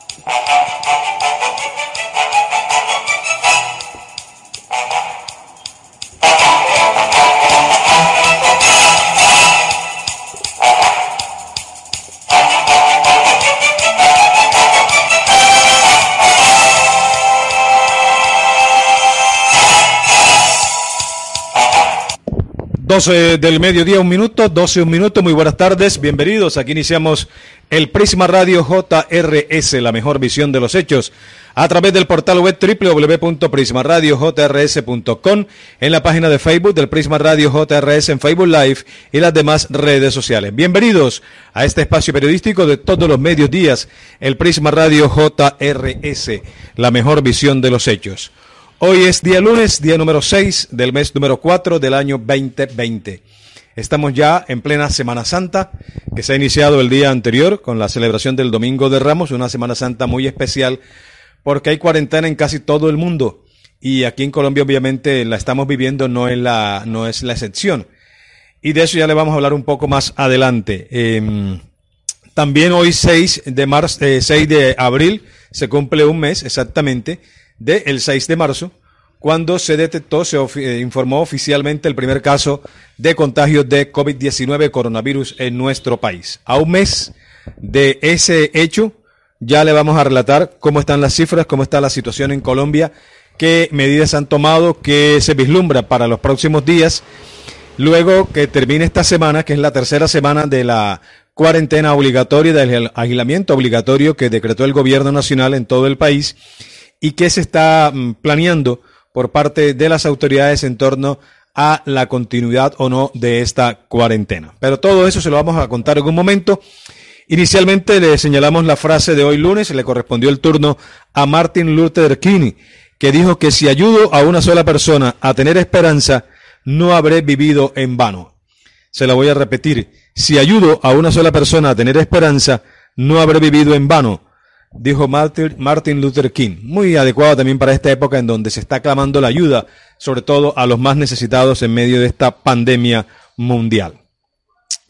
Thank you. Doce del mediodía, un minuto, doce un minuto, muy buenas tardes, bienvenidos. Aquí iniciamos el Prisma Radio JRS, la mejor visión de los hechos, a través del portal web www.prismaradiojrs.com, en la página de Facebook del Prisma Radio JRS en Facebook Live y las demás redes sociales. Bienvenidos a este espacio periodístico de todos los medios días, el Prisma Radio JRS, la mejor visión de los hechos. Hoy es día lunes, día número 6 del mes número 4 del año 2020. Estamos ya en plena Semana Santa, que se ha iniciado el día anterior con la celebración del Domingo de Ramos, una Semana Santa muy especial porque hay cuarentena en casi todo el mundo y aquí en Colombia obviamente la estamos viviendo, no es la, no es la excepción. Y de eso ya le vamos a hablar un poco más adelante. Eh, también hoy 6 de, marzo, eh, 6 de abril se cumple un mes exactamente del 6 de marzo cuando se detectó, se eh, informó oficialmente el primer caso de contagio de COVID-19 coronavirus en nuestro país. A un mes de ese hecho, ya le vamos a relatar cómo están las cifras, cómo está la situación en Colombia, qué medidas han tomado, qué se vislumbra para los próximos días, luego que termine esta semana, que es la tercera semana de la cuarentena obligatoria, del aislamiento obligatorio que decretó el gobierno nacional en todo el país y qué se está mm, planeando por parte de las autoridades en torno a la continuidad o no de esta cuarentena. Pero todo eso se lo vamos a contar en un momento. Inicialmente le señalamos la frase de hoy lunes, le correspondió el turno a Martin Luther King, que dijo que si ayudo a una sola persona a tener esperanza, no habré vivido en vano. Se la voy a repetir, si ayudo a una sola persona a tener esperanza, no habré vivido en vano dijo Martin Luther King. Muy adecuado también para esta época en donde se está clamando la ayuda, sobre todo a los más necesitados en medio de esta pandemia mundial.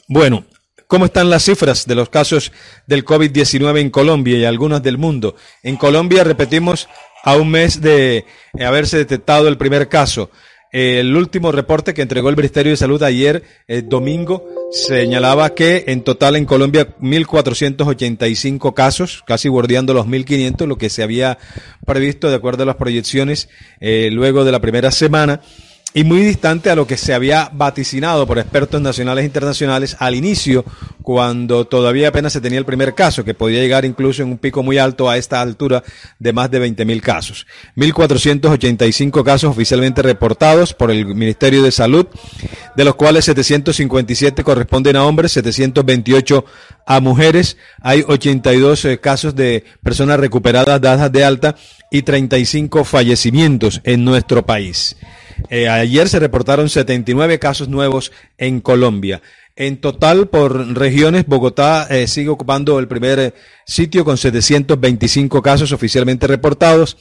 Bueno, ¿cómo están las cifras de los casos del COVID-19 en Colombia y algunas del mundo? En Colombia, repetimos, a un mes de haberse detectado el primer caso. El último reporte que entregó el Ministerio de Salud ayer, eh, domingo, señalaba que en total en Colombia 1.485 casos, casi bordeando los 1.500, lo que se había previsto de acuerdo a las proyecciones eh, luego de la primera semana y muy distante a lo que se había vaticinado por expertos nacionales e internacionales al inicio, cuando todavía apenas se tenía el primer caso, que podía llegar incluso en un pico muy alto a esta altura de más de 20.000 casos. 1.485 casos oficialmente reportados por el Ministerio de Salud, de los cuales 757 corresponden a hombres, 728 a mujeres. Hay 82 eh, casos de personas recuperadas dadas de alta y 35 fallecimientos en nuestro país. Eh, ayer se reportaron 79 casos nuevos en Colombia. En total, por regiones, Bogotá eh, sigue ocupando el primer eh, sitio con 725 casos oficialmente reportados.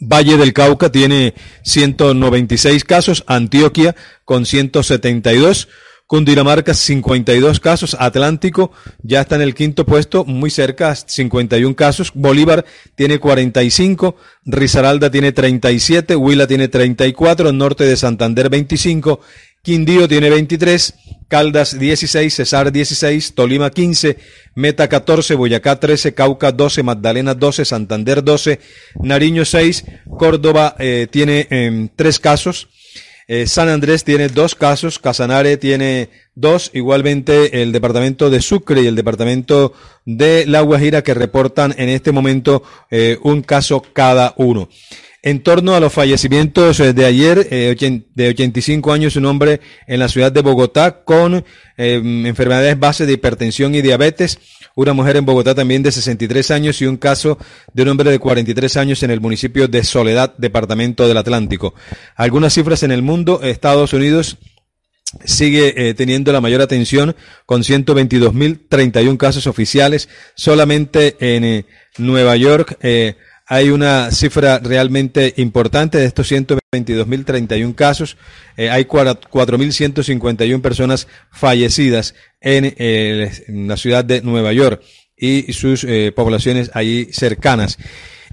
Valle del Cauca tiene 196 casos, Antioquia con 172, Cundinamarca 52 casos, Atlántico ya está en el quinto puesto, muy cerca, 51 casos, Bolívar tiene 45, Risaralda tiene 37, Huila tiene 34, Norte de Santander 25, Quindío tiene 23, Caldas 16, Cesar 16, Tolima 15, Meta 14, Boyacá 13, Cauca 12, Magdalena 12, Santander 12, Nariño 6, Córdoba eh, tiene eh, 3 casos, eh, San Andrés tiene dos casos, Casanare tiene dos, igualmente el departamento de Sucre y el departamento de La Guajira que reportan en este momento eh, un caso cada uno. En torno a los fallecimientos eh, de ayer, eh, de 85 años, un hombre en la ciudad de Bogotá con em, enfermedades base de hipertensión y diabetes. Una mujer en Bogotá también de 63 años y un caso de un hombre de 43 años en el municipio de Soledad, departamento del Atlántico. Algunas cifras en el mundo, Estados Unidos sigue eh, teniendo la mayor atención con 122.031 casos oficiales. Solamente en Nueva York hay una cifra realmente importante de estos 122.031 casos. Eh, hay 4.151 personas fallecidas eh, en, la ciudad de Nueva York y sus eh, poblaciones allí cercanas.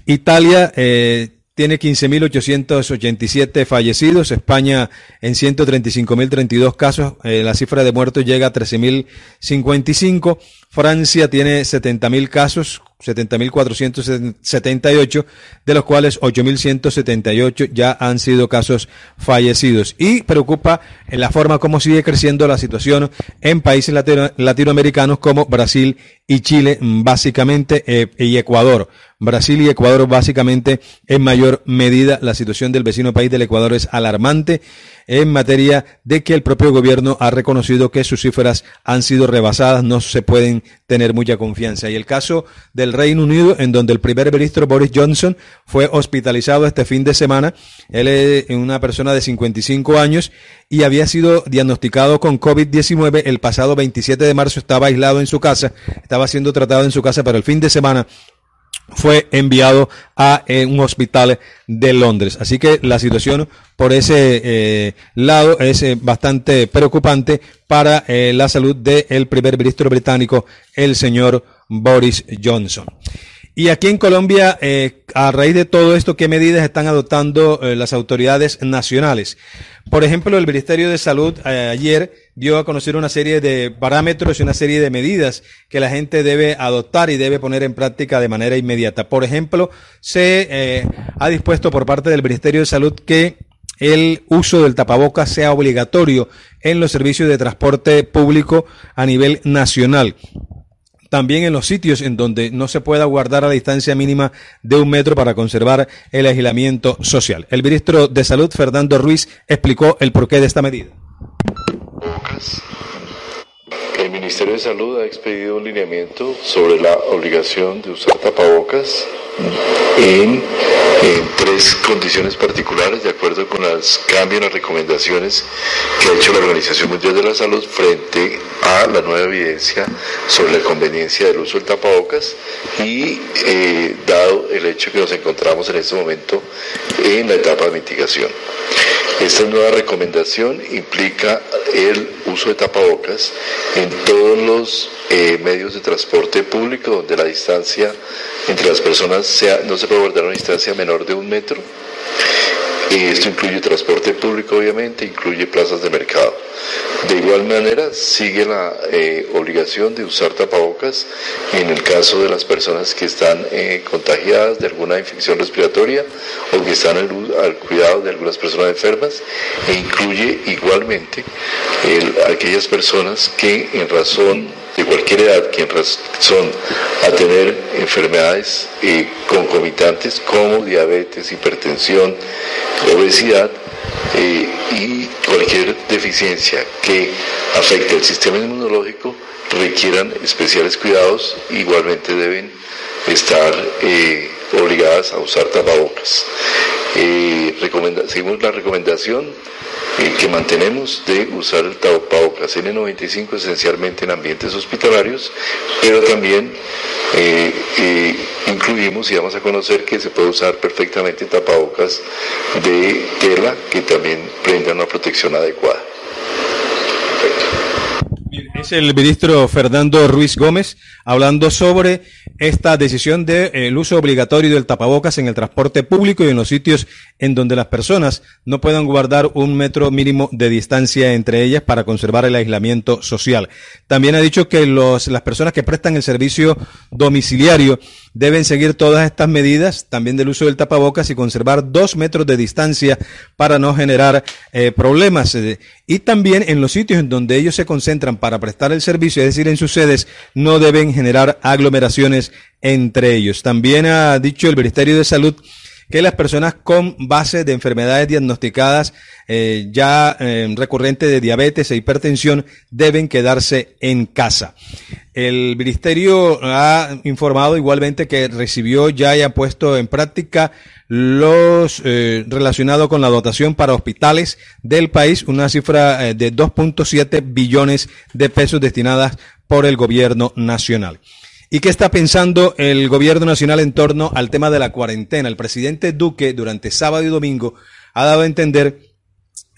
Italia tiene 15.887 fallecidos, España en 135.032 casos, la cifra de muertos llega a 13.055, Francia tiene 70.000 casos, 70.478, de los cuales 8.178 ya han sido casos fallecidos. Y preocupa en la forma como sigue creciendo la situación en países latinoamericanos como Brasil y Chile, básicamente, eh, y Ecuador. Brasil y Ecuador, básicamente, en mayor medida, la situación del vecino país del Ecuador es alarmante en materia de que el propio gobierno ha reconocido que sus cifras han sido rebasadas, no se pueden tener mucha confianza. Y el caso del Reino Unido, en donde el primer ministro Boris Johnson fue hospitalizado este fin de semana, él es una persona de 55 años y había sido diagnosticado con COVID-19 el pasado 27 de marzo, estaba aislado en su casa, estaba siendo tratado en su casa, pero el fin de semana fue enviado a eh, un hospital de Londres. Así que la situación por ese eh, lado es eh, bastante preocupante para la salud del primer ministro británico, el señor Boris Johnson. Y aquí en Colombia, a raíz de todo esto, ¿qué medidas están adoptando las autoridades nacionales? Por ejemplo, el Ministerio de Salud ayer dio a conocer una serie de parámetros y una serie de medidas que la gente debe adoptar y debe poner en práctica de manera inmediata. Por ejemplo, se eh, ha dispuesto por parte del Ministerio de Salud que el uso del tapabocas sea obligatorio en los servicios de transporte público a nivel nacional. También en los sitios en donde no se pueda guardar a la distancia mínima de un metro para conservar el aislamiento social. El ministro de Salud, Fernando Ruiz, explicó el porqué de esta medida. El Ministerio de Salud ha expedido un lineamiento sobre la obligación de usar tapabocas en, tres condiciones particulares de acuerdo con los cambios, las recomendaciones que ha hecho la Organización Mundial de la Salud frente a la nueva evidencia sobre la conveniencia del uso del tapabocas y eh, dado el hecho que nos encontramos en este momento en la etapa de mitigación. Esta nueva recomendación implica el uso de tapabocas en todos los eh, medios de transporte público donde la distancia entre las personas sea, no se puede guardar una distancia menor de un metro. Esto incluye transporte público, obviamente, incluye plazas de mercado. De igual manera, sigue la eh, obligación de usar tapabocas en el caso de las personas que están eh, contagiadas de alguna infección respiratoria o que están al, cuidado de algunas personas enfermas e incluye igualmente aquellas personas que en razón de cualquier edad que en razón a tener enfermedades eh, concomitantes como diabetes, hipertensión, obesidad, eh, y cualquier deficiencia que afecte el sistema inmunológico requieran especiales cuidados, igualmente deben estar eh, obligadas a usar tapabocas. Eh, seguimos la recomendación que mantenemos de usar el tapabocas N95 esencialmente en ambientes hospitalarios, pero también eh, eh, incluimos y vamos a conocer que se puede usar perfectamente tapabocas de tela que también brindan una protección adecuada. El ministro Fernando Ruiz Gómez hablando sobre esta decisión del de, eh, uso obligatorio del tapabocas en el transporte público y en los sitios en donde las personas no puedan guardar un metro mínimo de distancia entre ellas para conservar el aislamiento social. También ha dicho que los, las personas que prestan el servicio domiciliario deben seguir todas estas medidas, también del uso del tapabocas y conservar dos metros de distancia para no generar eh, problemas. Eh, y también en los sitios en donde ellos se concentran para prestar el servicio, es decir, en sus sedes, no deben generar aglomeraciones entre ellos. También ha dicho el Ministerio de Salud que las personas con base de enfermedades diagnosticadas eh, ya eh, de diabetes e hipertensión deben quedarse en casa. El ministerio ha informado igualmente que recibió ya y ha puesto en práctica los eh, relacionados con la dotación para hospitales del país, una cifra eh, de 2.7 billones de pesos destinadas por el gobierno nacional. ¿Y qué está pensando el gobierno nacional en torno al tema de la cuarentena? El presidente Duque durante sábado y domingo ha dado a entender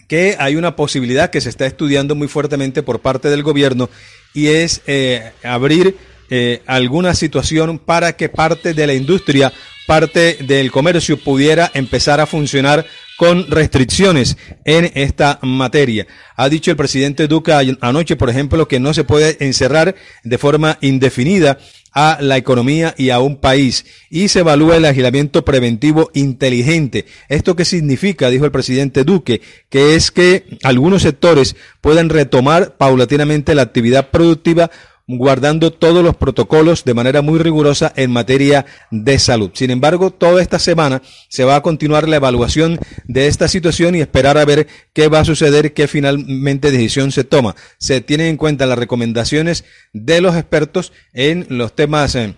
que hay una posibilidad que se está estudiando muy fuertemente por parte del gobierno y es eh, abrir eh, alguna situación para que parte de la industria, parte del comercio pudiera empezar a funcionar con restricciones en esta materia. Ha dicho el presidente Duca anoche, por ejemplo, que no se puede encerrar de forma indefinida a la economía y a un país y se evalúa el agilamiento preventivo inteligente. ¿Esto qué significa? Dijo el presidente Duque, que es que algunos sectores puedan retomar paulatinamente la actividad productiva guardando todos los protocolos de manera muy rigurosa en materia de salud. Sin embargo, toda esta semana se va a continuar la evaluación de esta situación y esperar a ver qué va a suceder, qué finalmente decisión se toma. Se tienen en cuenta las recomendaciones de los expertos en los temas eh,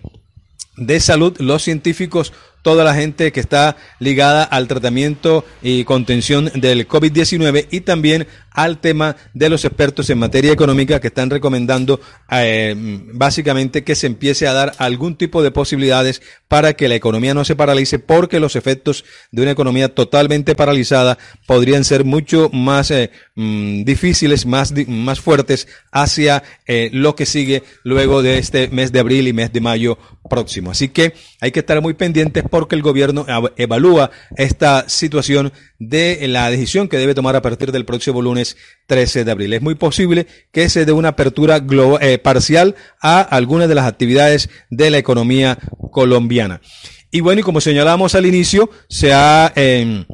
de salud, los científicos toda la gente que está ligada al tratamiento y contención del COVID-19 y también al tema de los expertos en materia económica que están recomendando eh, básicamente que se empiece a dar algún tipo de posibilidades para que la economía no se paralice porque los efectos de una economía totalmente paralizada podrían ser mucho más eh, mm, difíciles, más, más fuertes hacia eh, lo que sigue luego de este mes de abril y mes de mayo próximo. Así que hay que estar muy pendientes porque el gobierno evalúa esta situación de la decisión que debe tomar a partir del próximo lunes 13 de abril. Es muy posible que se dé una apertura global, eh, parcial a algunas de las actividades de la economía colombiana. Y bueno, y como señalamos al inicio, se ha... Eh,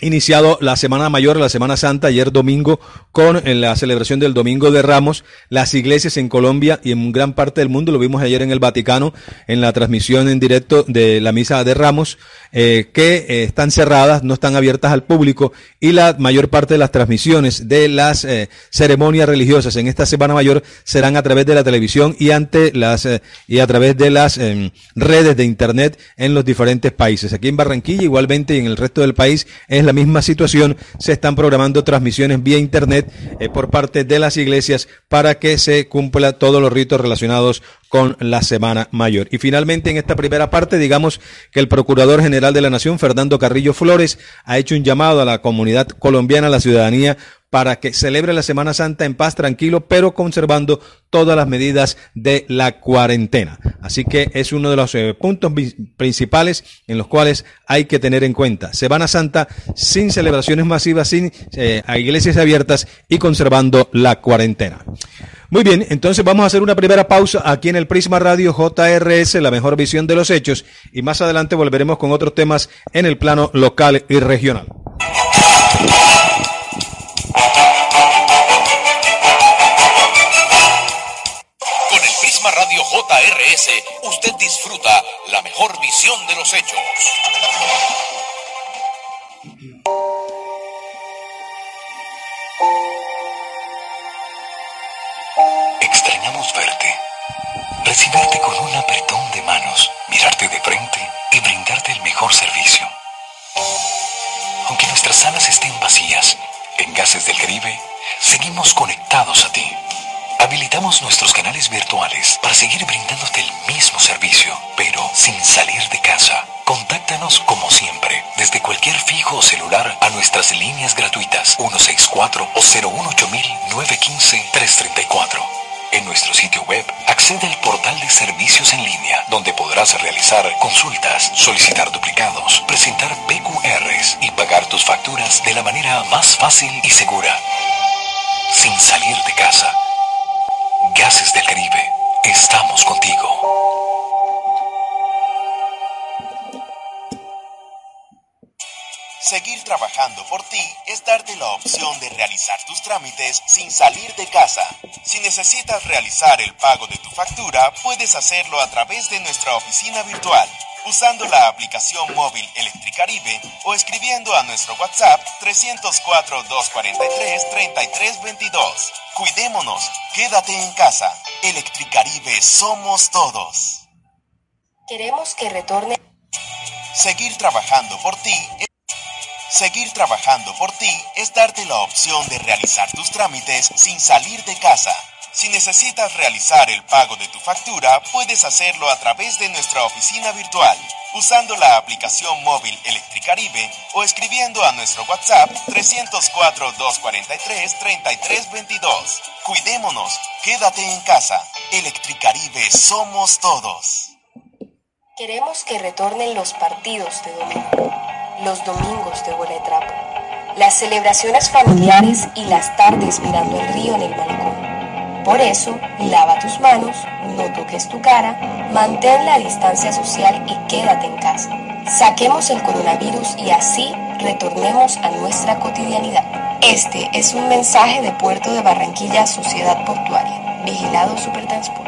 iniciado la Semana Mayor, la Semana Santa, ayer domingo, con la celebración del Domingo de Ramos. Las iglesias en Colombia y en gran parte del mundo, lo vimos ayer en el Vaticano, en la transmisión en directo de la Misa de Ramos, eh, que eh, están cerradas, no están abiertas al público, y la mayor parte de las transmisiones de las eh, ceremonias religiosas en esta Semana Mayor serán a través de la televisión y ante las y a través de las redes de internet en los diferentes países. Aquí en Barranquilla, igualmente y en el resto del país, es la misma situación, se están programando transmisiones vía Internet eh, por parte de las iglesias para que se cumpla todos los ritos relacionados con la Semana Mayor. Y finalmente, en esta primera parte, digamos que el Procurador General de la Nación, Fernando Carrillo Flores, ha hecho un llamado a la comunidad colombiana, a la ciudadanía, para que celebre la Semana Santa en paz, tranquilo, pero conservando todas las medidas de la cuarentena. Así que es uno de los eh, puntos principales en los cuales hay que tener en cuenta. Semana Santa sin celebraciones masivas, sin eh, iglesias abiertas y conservando la cuarentena. Muy bien, entonces vamos a hacer una primera pausa aquí en el Prisma Radio JRS, la mejor visión de los hechos, y más adelante volveremos con otros temas en el plano local y regional. JRS, usted disfruta la mejor visión de los hechos. Extrañamos verte, recibirte con un apretón de manos, mirarte de frente y brindarte el mejor servicio. Aunque nuestras salas estén vacías, en Gases del Caribe, seguimos conectados a ti Habilitamos nuestros canales virtuales para seguir brindándote el mismo servicio, pero sin salir de casa. Contáctanos como siempre, desde cualquier fijo o celular a nuestras líneas gratuitas 164 o 018 En nuestro sitio web, accede al portal de servicios en línea, donde podrás realizar consultas, solicitar duplicados, presentar PQRs y pagar tus facturas de la manera más fácil y segura, sin salir de casa. Gases del Caribe, estamos contigo. Seguir trabajando por ti es darte la opción de realizar tus trámites sin salir de casa. Si necesitas realizar el pago de tu factura, puedes hacerlo a través de nuestra oficina virtual usando la aplicación móvil Electricaribe o escribiendo a nuestro WhatsApp 304-243-3322. Cuidémonos, quédate en casa. Electricaribe somos todos. Queremos que retorne. Seguir trabajando por ti. Seguir trabajando por ti es darte la opción de realizar tus trámites sin salir de casa. Si necesitas realizar el pago de tu factura, puedes hacerlo a través de nuestra oficina virtual, usando la aplicación móvil Electricaribe o escribiendo a nuestro WhatsApp 304-243-3322. Cuidémonos, quédate en casa. Electricaribe somos todos. Queremos que retornen los partidos de domingo, los domingos de bola trapo, las celebraciones familiares y las tardes mirando el río en el balcón. Por eso, lava tus manos, no toques tu cara, mantén la distancia social y quédate en casa. Saquemos el coronavirus y así retornemos a nuestra cotidianidad. Este es un mensaje de Puerto de Barranquilla Sociedad Portuaria, Vigilado Supertransporte.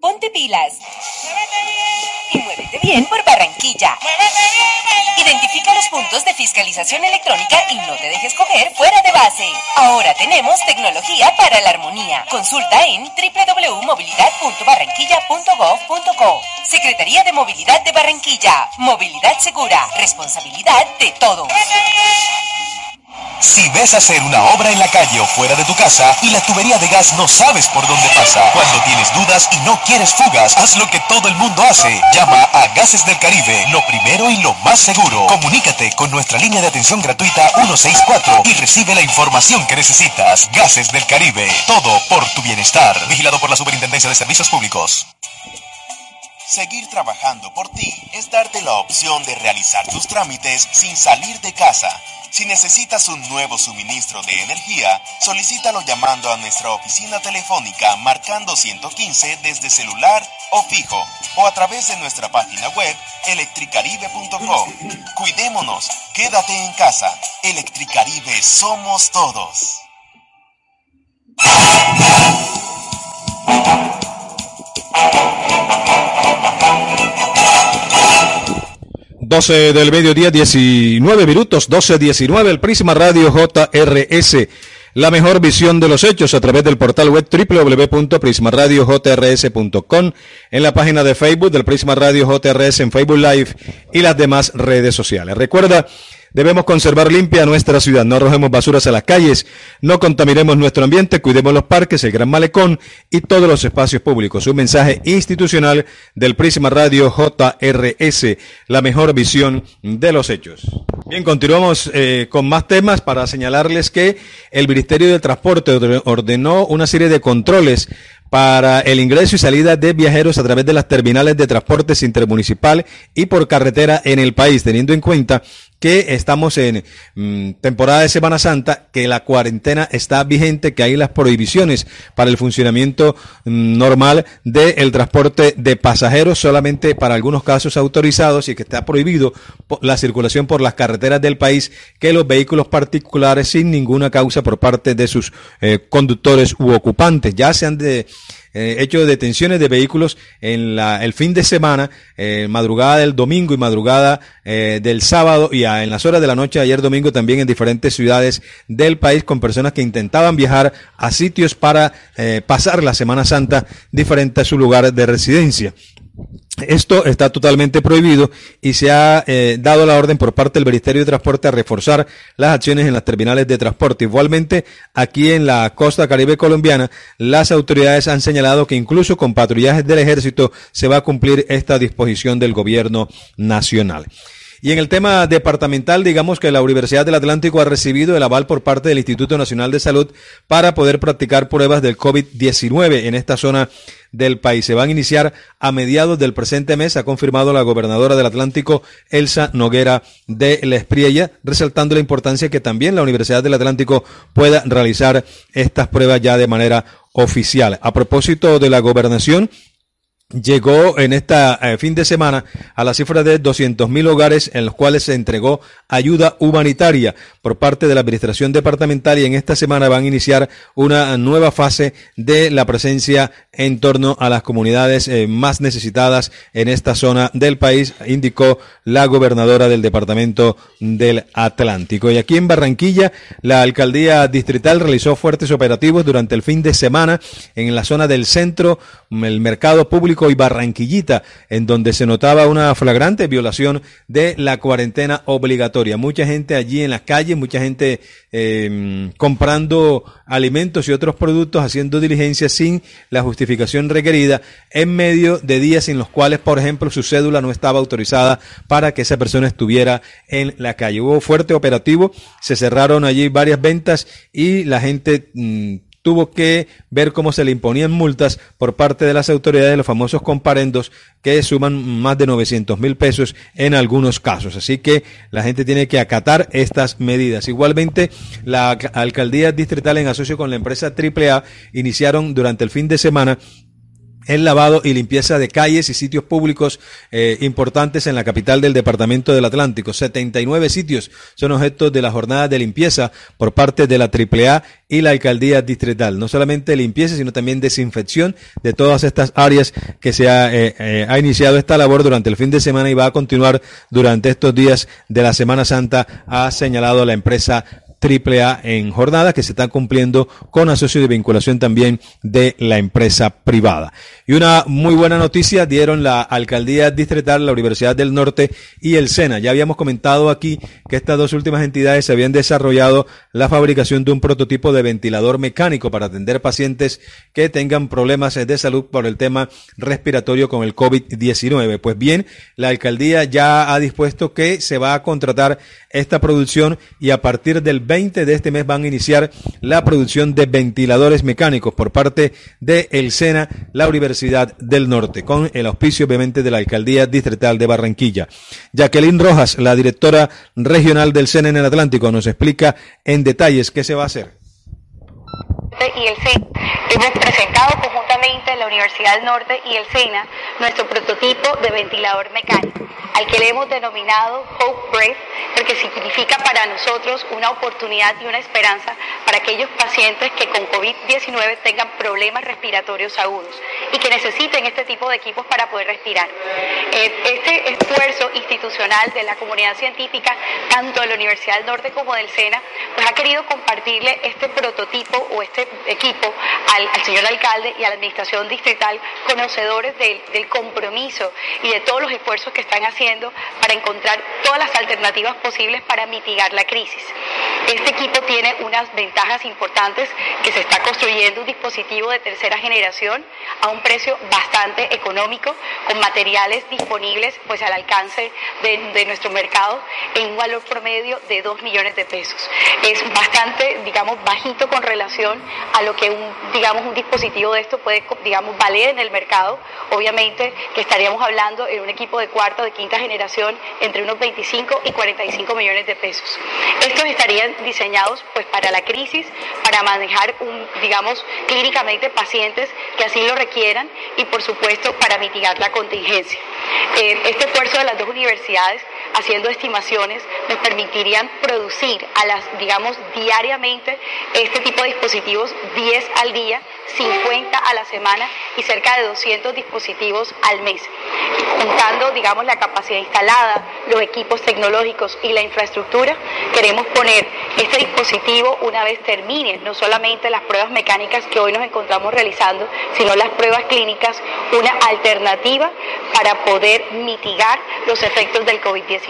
Ponte pilas. Y muévete bien por Barranquilla. Identifica los puntos de fiscalización electrónica y no te dejes coger fuera de base. Ahora tenemos tecnología para la armonía. Consulta en www.movilidad.barranquilla.gov.co. Secretaría de Movilidad de Barranquilla. Movilidad segura. Responsabilidad de todos. Si ves hacer una obra en la calle o fuera de tu casa y la tubería de gas no sabes por dónde pasa, cuando tienes dudas y no quieres fugas, haz lo que todo el mundo hace. Llama a Gases del Caribe, lo primero y lo más seguro. Comunícate con nuestra línea de atención gratuita 164 y recibe la información que necesitas. Gases del Caribe, todo por tu bienestar. Vigilado por la Superintendencia de Servicios Públicos. Seguir trabajando por ti es darte la opción de realizar tus trámites sin salir de casa. Si necesitas un nuevo suministro de energía, solicítalo llamando a nuestra oficina telefónica marcando 115 desde celular o fijo o a través de nuestra página web electricaribe.com. Cuidémonos, quédate en casa. Electricaribe somos todos. 12 del mediodía, 19 minutos, 12-19, el Prisma Radio JRS. La mejor visión de los hechos a través del portal web www.prismaradiojrs.com, en la página de Facebook del Prisma Radio JRS en Facebook Live y las demás redes sociales. Recuerda Debemos conservar limpia nuestra ciudad, no arrojemos basuras a las calles, no contaminemos nuestro ambiente, cuidemos los parques, el Gran Malecón y todos los espacios públicos. Un mensaje institucional del Prisma Radio JRS, la mejor visión de los hechos. Bien, continuamos eh, con más temas para señalarles que el Ministerio de Transporte ordenó una serie de controles para el ingreso y salida de viajeros a través de las terminales de transportes intermunicipal y por carretera en el país, teniendo en cuenta que estamos en mm, temporada de Semana Santa, que la cuarentena está vigente, que hay las prohibiciones para el funcionamiento mm, normal del transporte de pasajeros, solamente para algunos casos autorizados y que está prohibido la circulación por las carreteras del país, que los vehículos particulares sin ninguna causa por parte de sus eh, conductores u ocupantes, ya sean de eh, hecho detenciones de vehículos en la, el fin de semana, eh, madrugada del domingo y madrugada eh, del sábado y en las horas de la noche ayer domingo también en diferentes ciudades del país con personas que intentaban viajar a sitios para eh, pasar la Semana Santa diferente a su lugar de residencia. Esto está totalmente prohibido y se ha eh, dado la orden por parte del Ministerio de Transporte a reforzar las acciones en las terminales de transporte. Igualmente, aquí en la costa caribe colombiana, las autoridades han señalado que incluso con patrullajes del ejército se va a cumplir esta disposición del gobierno nacional. Y en el tema departamental, digamos que la Universidad del Atlántico ha recibido el aval por parte del Instituto Nacional de Salud para poder practicar pruebas del COVID-19 en esta zona del país. Se van a iniciar a mediados del presente mes, ha confirmado la gobernadora del Atlántico, Elsa Noguera de la Espriella, resaltando la importancia que también la Universidad del Atlántico pueda realizar estas pruebas ya de manera oficial. A propósito de la gobernación, llegó en esta eh, fin de semana a la cifra de 200 mil hogares en los cuales se entregó ayuda humanitaria por parte de la administración departamental y en esta semana van a iniciar una nueva fase de la presencia en torno a las comunidades eh, más necesitadas en esta zona del país, indicó la gobernadora del departamento del Atlántico. Y aquí en Barranquilla, la alcaldía distrital realizó fuertes operativos durante el fin de semana en la zona del centro, el mercado público y Barranquillita, en donde se notaba una flagrante violación de la cuarentena obligatoria. Mucha gente allí en las calles, mucha gente eh, comprando alimentos y otros productos, haciendo diligencias sin la justificación requerida, en medio de días en los cuales, por ejemplo, su cédula no estaba autorizada para que esa persona estuviera en la calle. Hubo fuerte operativo, se cerraron allí varias ventas y la gente mm, tuvo que ver cómo se le imponían multas por parte de las autoridades de los famosos comparendos que suman más de 900 mil pesos en algunos casos. Así que la gente tiene que acatar estas medidas. Igualmente, la alcaldía distrital en asocio con la empresa AAA iniciaron durante el fin de semana el lavado y limpieza de calles y sitios públicos eh, importantes en la capital del departamento del Atlántico. 79 sitios son objeto de la jornada de limpieza por parte de la AAA y la alcaldía distrital. No solamente limpieza, sino también desinfección de todas estas áreas que se eh, eh, ha iniciado esta labor durante el fin de semana y va a continuar durante estos días de la Semana Santa, ha señalado la empresa AAA en jornada que se está cumpliendo con asocio de vinculación también de la empresa privada. Y una muy buena noticia dieron la Alcaldía Distrital, la Universidad del Norte y el SENA. Ya habíamos comentado aquí que estas dos últimas entidades se habían desarrollado la fabricación de un prototipo de ventilador mecánico para atender pacientes que tengan problemas de salud por el tema respiratorio con el COVID-19. Pues bien, la alcaldía ya ha dispuesto que se va a contratar esta producción y a partir del 20 de este mes van a iniciar la producción de ventiladores mecánicos por parte de el SENA, la Universidad del Norte, con el auspicio obviamente de la Alcaldía Distrital de Barranquilla. Jacqueline Rojas, la directora regional del SENA en el Atlántico, nos explica en detalles qué se va a hacer conjuntamente la Universidad del Norte y el SENA nuestro prototipo de ventilador mecánico, al que le hemos denominado Hope Breath, porque significa para nosotros una oportunidad y una esperanza para aquellos pacientes que con COVID-19 tengan problemas respiratorios agudos y que necesiten este tipo de equipos para poder respirar. Eh, este esfuerzo institucional de la comunidad científica, tanto de la Universidad del Norte como del SENA, pues ha querido compartirle este prototipo o este equipo al, señor alcalde y a la administración distrital, conocedores del, del compromiso y de todos los esfuerzos que están haciendo para encontrar todas las alternativas posibles para mitigar la crisis. Este equipo tiene unas ventajas importantes que se está construyendo un dispositivo de tercera generación a un precio bastante económico, con materiales disponibles pues al alcance de, de nuestro mercado en un valor promedio de 2 millones de pesos. Es bastante, digamos, bajito con relación a lo que un, digamos, un dispositivo de esto puede, digamos, valer en el mercado. Obviamente que estaríamos hablando en un equipo de cuarta o de quinta generación entre unos 25 y 45 millones de pesos. Estos estarían diseñados pues para la crisis, para manejar, un, digamos, clínicamente pacientes que así lo requieran y por supuesto para mitigar la contingencia. Eh, este esfuerzo de las dos universidades haciendo estimaciones nos permitirían producir a las, digamos, diariamente este tipo de dispositivos 10 al día, 50 a la semana y cerca de 200 dispositivos al mes. Juntando, digamos, la capacidad instalada, los equipos tecnológicos y la infraestructura, queremos poner este dispositivo una vez termine no solamente las pruebas mecánicas que hoy nos encontramos realizando, sino las pruebas clínicas, una alternativa para poder mitigar los efectos del COVID-19.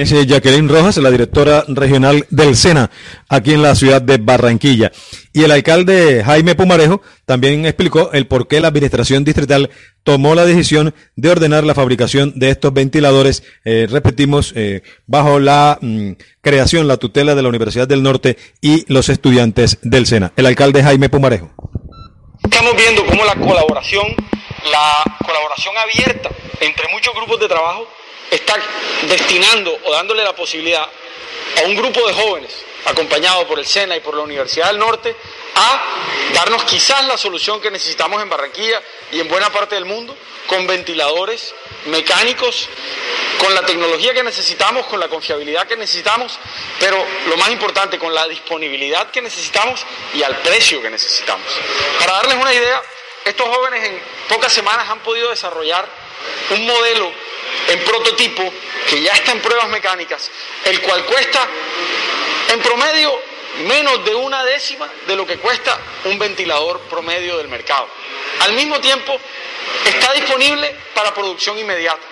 Es eh, Jacqueline Rojas, la directora regional del SENA, aquí en la ciudad de Barranquilla. Y el alcalde Jaime Pumarejo también explicó el por qué la administración distrital tomó la decisión de ordenar la fabricación de estos ventiladores, eh, repetimos, eh, bajo la mm, creación, la tutela de la Universidad del Norte y los estudiantes del SENA. El alcalde Jaime Pumarejo. Estamos viendo cómo la colaboración, la colaboración abierta entre muchos grupos de trabajo está destinando o dándole la posibilidad a un grupo de jóvenes, acompañado por el SENA y por la Universidad del Norte, a darnos quizás la solución que necesitamos en Barranquilla y en buena parte del mundo, con ventiladores mecánicos, con la tecnología que necesitamos, con la confiabilidad que necesitamos, pero lo más importante, con la disponibilidad que necesitamos y al precio que necesitamos. Para darles una idea, estos jóvenes en pocas semanas han podido desarrollar un modelo en prototipo que ya está en pruebas mecánicas, el cual cuesta en promedio menos de una décima de lo que cuesta un ventilador promedio del mercado. Al mismo tiempo, está disponible para producción inmediata.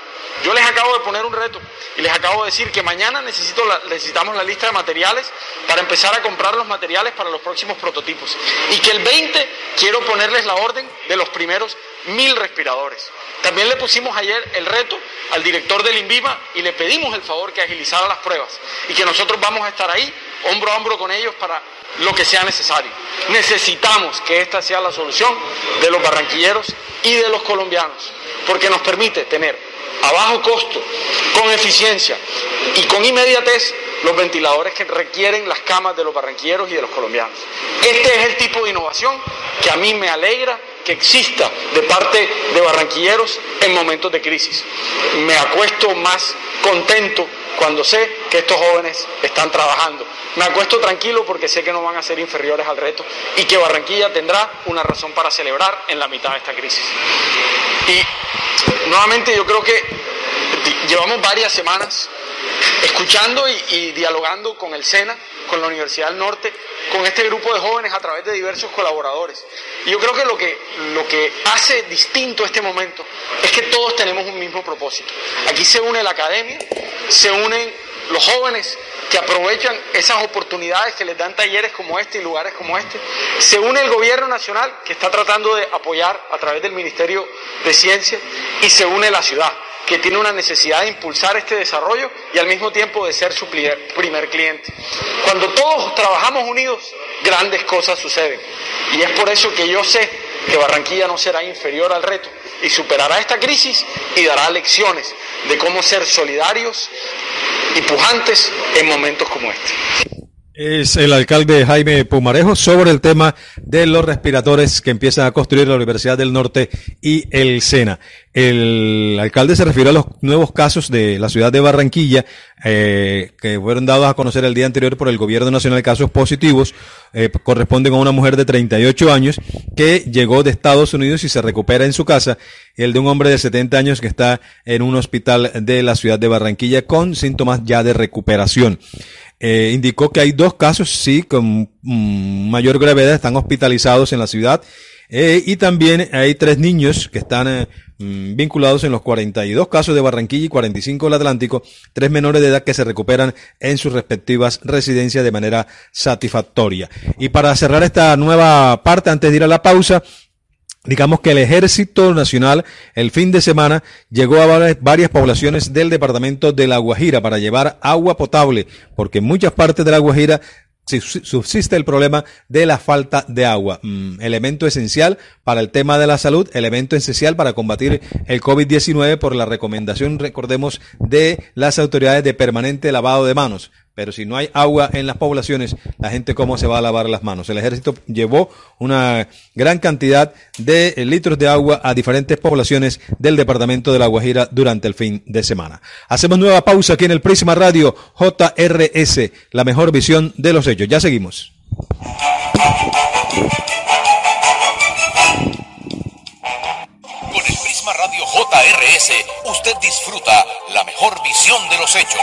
Yo les acabo de poner un reto y les acabo de decir que mañana necesitamos la lista de materiales para empezar a comprar los materiales para los próximos prototipos. Y que el 20 quiero ponerles la orden de los primeros mil respiradores. También le pusimos ayer el reto al director del INVIMA y le pedimos el favor que agilizara las pruebas y que nosotros vamos a estar ahí hombro a hombro con ellos para lo que sea necesario. Necesitamos que esta sea la solución de los barranquilleros y de los colombianos, porque nos permite tener a bajo costo, con eficiencia y con inmediatez los ventiladores que requieren las camas de los barranquilleros y de los colombianos. Este es el tipo de innovación que a mí me alegra que exista de parte de barranquilleros en momentos de crisis. Me acuesto más contento cuando sé que estos jóvenes están trabajando. Me acuesto tranquilo porque sé que no van a ser inferiores al reto y que Barranquilla tendrá una razón para celebrar en la mitad de esta crisis. Y nuevamente yo creo que llevamos varias semanas escuchando y, dialogando con el SENA, con la Universidad del Norte, con este grupo de jóvenes a través de diversos colaboradores. Y yo creo que lo que, lo que hace distinto este momento es que todos tenemos un mismo propósito. Aquí se une la academia, se unen los jóvenes que aprovechan esas oportunidades que les dan talleres como este y lugares como este. Se une el gobierno nacional que está tratando de apoyar a través del Ministerio de Ciencia y se une la ciudad que tiene una necesidad de impulsar este desarrollo y al mismo tiempo de ser su primer cliente. Cuando todos trabajamos unidos, grandes cosas suceden. Y es por eso que yo sé que Barranquilla no será inferior al reto y superará esta crisis y dará lecciones de cómo ser solidarios y pujantes en momentos como este. Es el alcalde Jaime Pumarejo sobre el tema de los respiradores que empiezan a construir la Universidad del Norte y el SENA. El alcalde se refirió a los nuevos casos de la ciudad de Barranquilla, eh, que fueron dados a conocer el día anterior por el gobierno nacional, casos positivos, eh, corresponden a una mujer de 38 años que llegó de Estados Unidos y se recupera en su casa, el de un hombre de 70 años que está en un hospital de la ciudad de Barranquilla con síntomas ya de recuperación. Eh, indicó que hay dos casos, sí, con mm, mayor gravedad, están hospitalizados en la ciudad. Eh, y también hay tres niños que están eh, mm, vinculados en los 42 casos de Barranquilla y 45 del Atlántico, tres menores de edad que se recuperan en sus respectivas residencias de manera satisfactoria. Y para cerrar esta nueva parte, antes de ir a la pausa, Digamos que el Ejército Nacional el fin de semana llegó a varias poblaciones del departamento de La Guajira para llevar agua potable, porque en muchas partes de La Guajira subsiste el problema de la falta de agua, mm, elemento esencial para el tema de la salud, elemento esencial para combatir el COVID-19 por la recomendación, recordemos, de las autoridades de permanente lavado de manos. Pero si no hay agua en las poblaciones, la gente cómo se va a lavar las manos. El ejército llevó una gran cantidad de litros de agua a diferentes poblaciones del departamento de La Guajira durante el fin de semana. Hacemos nueva pausa aquí en el Prisma Radio JRS, la mejor visión de los hechos. Ya seguimos. Con el Prisma Radio JRS, usted disfruta la mejor visión de los hechos.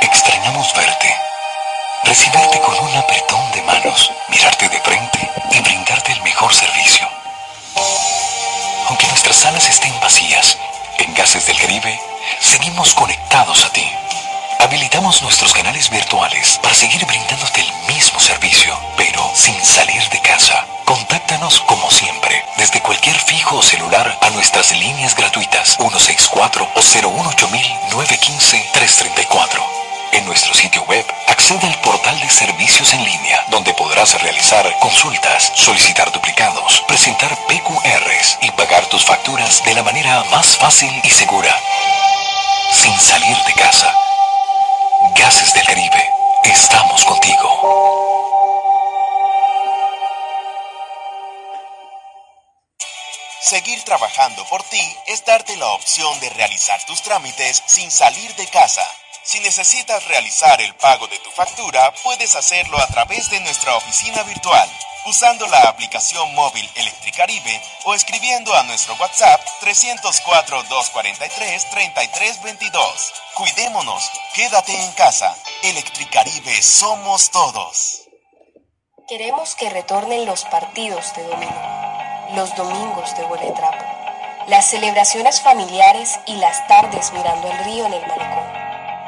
Extrañamos verte, recibirte con un apretón de manos, mirarte de frente y brindarte el mejor servicio. Aunque nuestras salas estén vacías, en Gases del Caribe, seguimos conectados a ti. Habilitamos nuestros canales virtuales para seguir brindando 164 o 018 915 334. En nuestro sitio web, accede al portal de servicios en línea, donde podrás realizar consultas, solicitar duplicados, presentar PQRs y pagar tus facturas de la manera más fácil y segura. Sin salir de casa. Gases del Caribe. Estamos contigo. Seguir trabajando por ti es darte la opción de realizar tus trámites sin salir de casa. Si necesitas realizar el pago de tu factura, puedes hacerlo a través de nuestra oficina virtual, usando la aplicación móvil Electricaribe o escribiendo a nuestro WhatsApp 304-243-3322. Cuidémonos, quédate en casa. Electricaribe somos todos. Queremos que retornen los partidos de domingo los domingos de trapo, las celebraciones familiares y las tardes mirando el río en el malecón.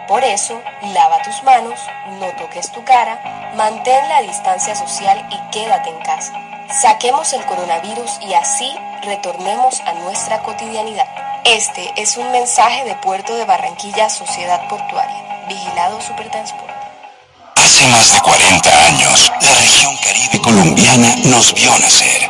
Por eso, lava tus manos, no toques tu cara, mantén la distancia social y quédate en casa. Saquemos el coronavirus y así retornemos a nuestra cotidianidad. Este es un mensaje de Puerto de Barranquilla Sociedad Portuaria. Vigilado Supertransporte. Hace más de 40 años, la región caribe colombiana nos vio nacer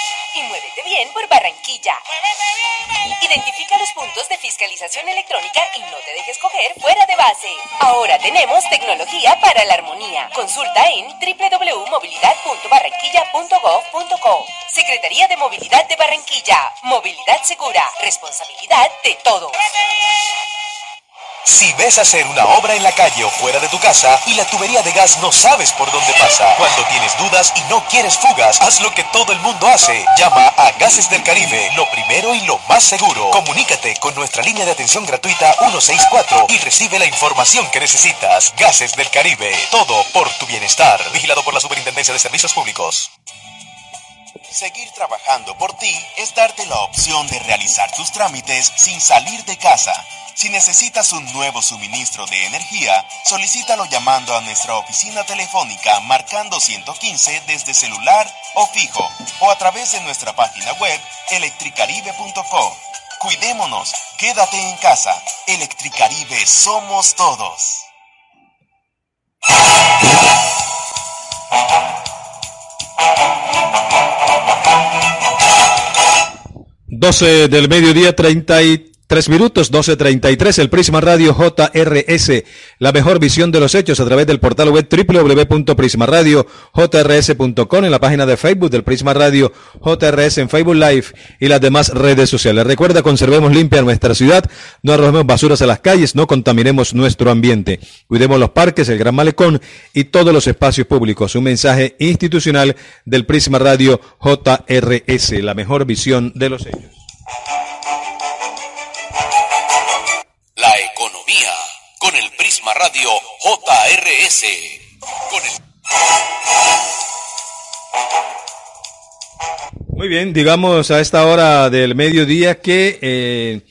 y muévete bien por Barranquilla. Identifica los puntos de fiscalización electrónica y no te dejes coger fuera de base. Ahora tenemos tecnología para la armonía. Consulta en www.movilidad.barranquilla.gov.co. Secretaría de Movilidad de Barranquilla. Movilidad segura. Responsabilidad de todos. Si ves hacer una obra en la calle o fuera de tu casa y la tubería de gas no sabes por dónde pasa, cuando tienes dudas y no quieres fugas, haz lo que todo el mundo hace. Llama a Gases del Caribe, lo primero y lo más seguro. Comunícate con nuestra línea de atención gratuita 164 y recibe la información que necesitas. Gases del Caribe, todo por tu bienestar. Vigilado por la Superintendencia de Servicios Públicos. Seguir trabajando por ti es darte la opción de realizar tus trámites sin salir de casa. Si necesitas un nuevo suministro de energía, solicítalo llamando a nuestra oficina telefónica marcando 115 desde celular o fijo o a través de nuestra página web electricaribe.co. Cuidémonos, quédate en casa. Electricaribe somos todos. 12 del mediodía, 33 Tres minutos, 12.33, el Prisma Radio JRS, la mejor visión de los hechos a través del portal web www.prismaradiojrs.com, en la página de Facebook del Prisma Radio JRS en Facebook Live y las demás redes sociales. Recuerda, conservemos limpia nuestra ciudad, no arrojemos basuras a las calles, no contaminemos nuestro ambiente. Cuidemos los parques, el Gran Malecón y todos los espacios públicos. Un mensaje institucional del Prisma Radio JRS, la mejor visión de los hechos. Radio JRS. Muy bien, digamos a esta hora del mediodía que eh,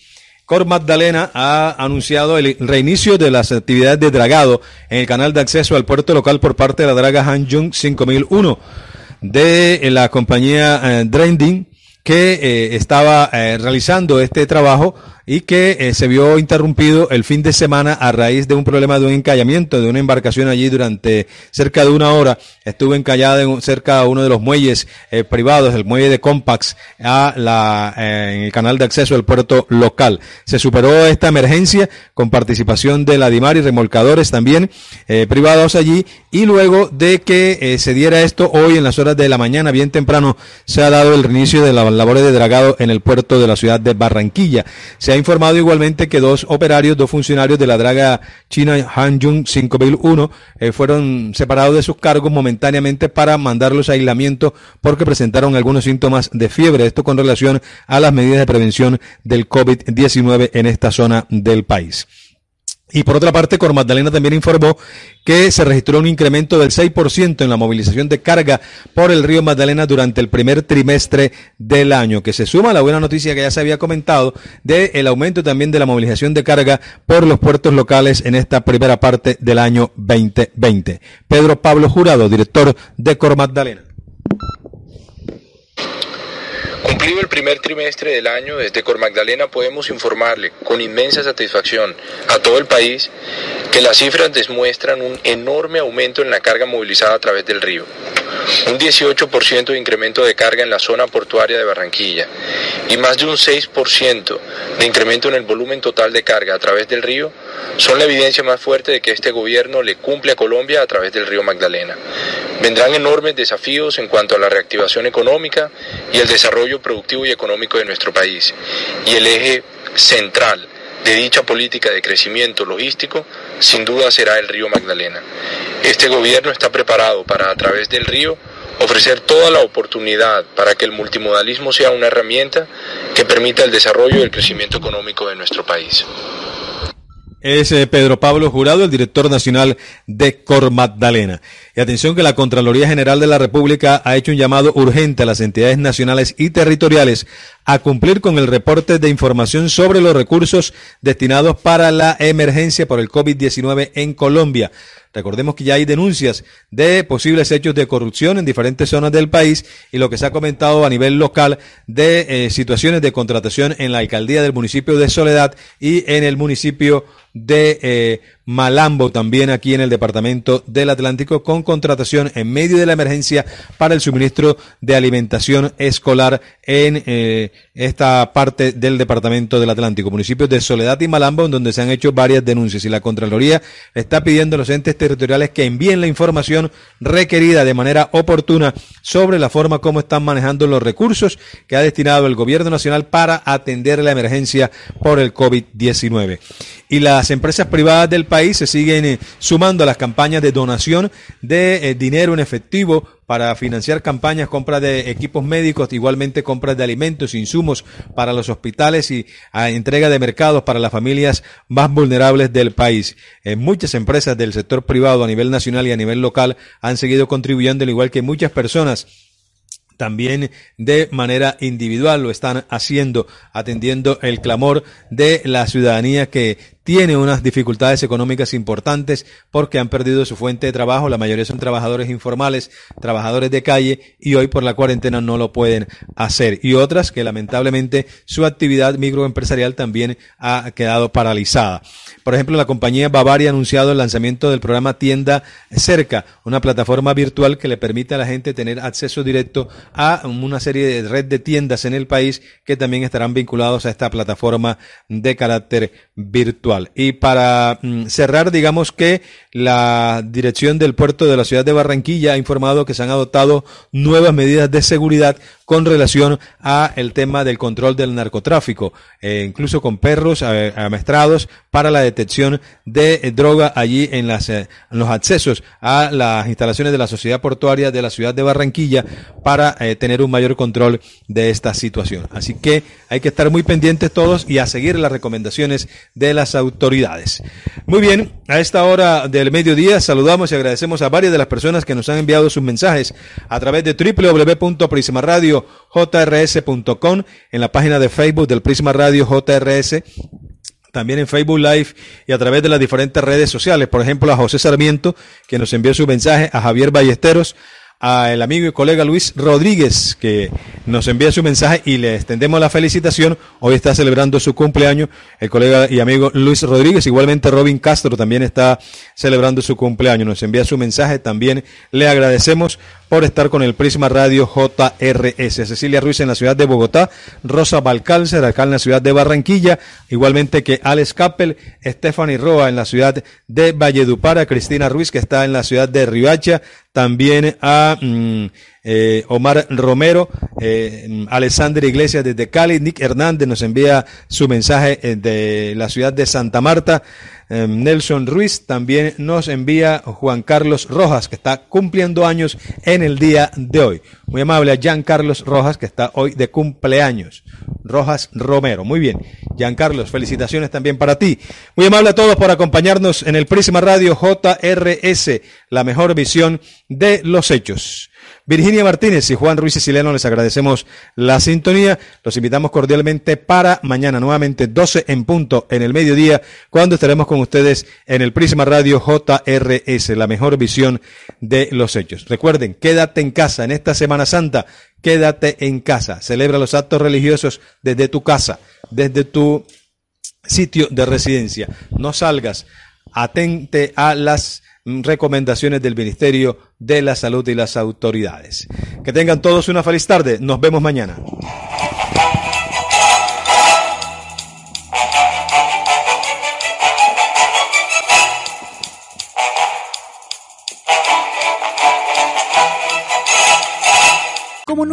Cor Magdalena ha anunciado el reinicio de las actividades de dragado en el canal de acceso al puerto local por parte de la draga Hanjung 5001 de la compañía eh, que eh, estaba eh, realizando este trabajo y que eh, se vio interrumpido el fin de semana a raíz de un problema de un encallamiento de una embarcación allí durante cerca de una hora. Estuvo encallada en, cerca de uno de los muelles eh, privados, el muelle de Compax, a la, eh, en el canal de acceso al puerto local. Se superó esta emergencia con participación de la DIMAR y remolcadores también eh, privados allí y luego de que se diera esto hoy en las horas de la mañana, bien temprano, se ha dado el inicio de las labores de dragado en el puerto de la ciudad de Barranquilla. Se ha informado igualmente que dos operarios, dos funcionarios de la draga china Hanjun 5001 eh, fueron separados de sus cargos momentáneamente para mandarlos a aislamiento porque presentaron algunos síntomas de fiebre. Esto con relación a las medidas de prevención del COVID-19 en esta zona del país. Y por otra parte, Cor Magdalena también informó que se registró un incremento del 6% en la movilización de carga por el río Magdalena durante el primer trimestre del año, que se suma a la buena noticia que ya se había comentado del el aumento también de la movilización de carga por los puertos locales en esta primera parte del año 2020. Pedro Pablo Jurado, director de Cor Magdalena. Cumplido el primer trimestre del año, desde Cor Magdalena podemos informarle con inmensa satisfacción a todo el país que las cifras demuestran un enorme aumento en la carga movilizada a través del río. Un 18% de incremento de carga en la zona portuaria de Barranquilla y más de un 6% de incremento en el volumen total de carga a través del río son la evidencia más fuerte de que este gobierno le cumple a Colombia a través del río Magdalena. Vendrán enormes desafíos en cuanto a la reactivación económica y el desarrollo productivo y económico de nuestro país. Y el eje central de dicha política de crecimiento logístico sin duda será el río Magdalena. Este gobierno está preparado para a través del río ofrecer toda la oportunidad para que el multimodalismo sea una herramienta que permita el desarrollo y el crecimiento económico de nuestro país es eh, Pedro Pablo Jurado, el director nacional de Cor Magdalena. Y atención que la Contraloría General de la República ha hecho un llamado urgente a las entidades nacionales y territoriales a cumplir con el reporte de información sobre los recursos destinados para la emergencia por el COVID-19 en Colombia. Recordemos que ya hay denuncias de posibles hechos de corrupción en diferentes zonas del país y lo que se ha comentado a nivel local de eh, situaciones de contratación en la alcaldía del municipio de Soledad y en el municipio de eh, Malambo, también aquí en el departamento del Atlántico, con contratación en medio de la emergencia para el suministro de alimentación escolar en eh, esta parte del departamento del Atlántico, municipios de Soledad y Malambo, en donde se han hecho varias denuncias y la Contraloría está pidiendo a los entes territoriales que envíen la información requerida de manera oportuna sobre la forma como están manejando los recursos que ha destinado el gobierno nacional para atender la emergencia por el COVID-19. Y las empresas privadas del país se siguen eh, sumando a las campañas de donación de eh, dinero en efectivo para financiar campañas, compra de equipos médicos, igualmente compras de alimentos, insumos para los hospitales y entrega de mercados para las familias más vulnerables del país. Eh, muchas empresas del sector privado a nivel nacional y a nivel local han seguido contribuyendo, al igual que muchas personas también de manera individual lo están haciendo, atendiendo el clamor de la ciudadanía que tiene unas dificultades económicas importantes porque han perdido su fuente de trabajo, la mayoría son trabajadores informales, trabajadores de calle y hoy por la cuarentena no lo pueden hacer. Y otras que lamentablemente su actividad microempresarial también ha quedado paralizada. Por ejemplo, la compañía Bavaria ha anunciado el lanzamiento del programa Tienda Cerca, una plataforma virtual que le permite a la gente tener acceso directo a una serie de red de tiendas en el país que también estarán vinculados a esta plataforma de carácter virtual. Y para mm, cerrar, digamos que la dirección del puerto de la ciudad de Barranquilla ha informado que se han adoptado nuevas medidas de seguridad con relación a el tema del control del narcotráfico, eh, incluso con perros eh, amestrados para la detección de eh, droga allí en, las, en los accesos a las instalaciones de la sociedad portuaria de la ciudad de Barranquilla para tener un mayor control de esta situación. Así que hay que estar muy pendientes todos y a seguir las recomendaciones de las autoridades. Muy bien, a esta hora del mediodía saludamos y agradecemos a varias de las personas que nos han enviado sus mensajes a través de www.prismaradio jrs.com, en la página de Facebook del Prisma Radio JRS, también en Facebook Live y a través de las diferentes redes sociales. Por ejemplo, a José Sarmiento, que nos envió su mensaje, a Javier Ballesteros, a el amigo y colega Luis Rodríguez, que nos envía su mensaje y le extendemos la felicitación. Hoy está celebrando su cumpleaños el colega y amigo Luis Rodríguez. Igualmente Robin Castro también está celebrando su cumpleaños. Nos envía su mensaje. También le agradecemos por estar con el Prisma Radio JRS. Cecilia Ruiz en la ciudad de Bogotá, Rosa Balcálcer acá en la ciudad de Barranquilla, igualmente que Alex Kappel, Stephanie Roa en la ciudad de Valledupara, Cristina Ruiz que está en la ciudad de Ribacha, también a mm, eh, Omar Romero, eh, Alessandra Iglesias desde Cali, Nick Hernández nos envía su mensaje eh, de la ciudad de Santa Marta, Em, Nelson Ruiz también nos envía Juan Carlos Rojas, que está cumpliendo años en el día de hoy. Muy amable a Jean Carlos Rojas, que está hoy de cumpleaños. Rojas Romero. Muy bien. Jean Carlos, felicitaciones también para ti. Muy amable a todos por acompañarnos en el Prisma Radio JRS, la mejor visión de los hechos. Virginia Martínez y Juan Ruiz Siciliano les agradecemos la sintonía. Los invitamos cordialmente para mañana, nuevamente 12 en punto en el mediodía, cuando estaremos con ustedes en el Prisma Radio JRS, la mejor visión de los hechos. Recuerden, quédate en casa en esta Semana Santa, quédate en casa. Celebra los actos religiosos desde tu casa, desde tu sitio de residencia. No salgas, atente a las recomendaciones del Ministerio de la Salud y las autoridades. Que tengan todos una feliz tarde. Nos vemos mañana.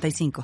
85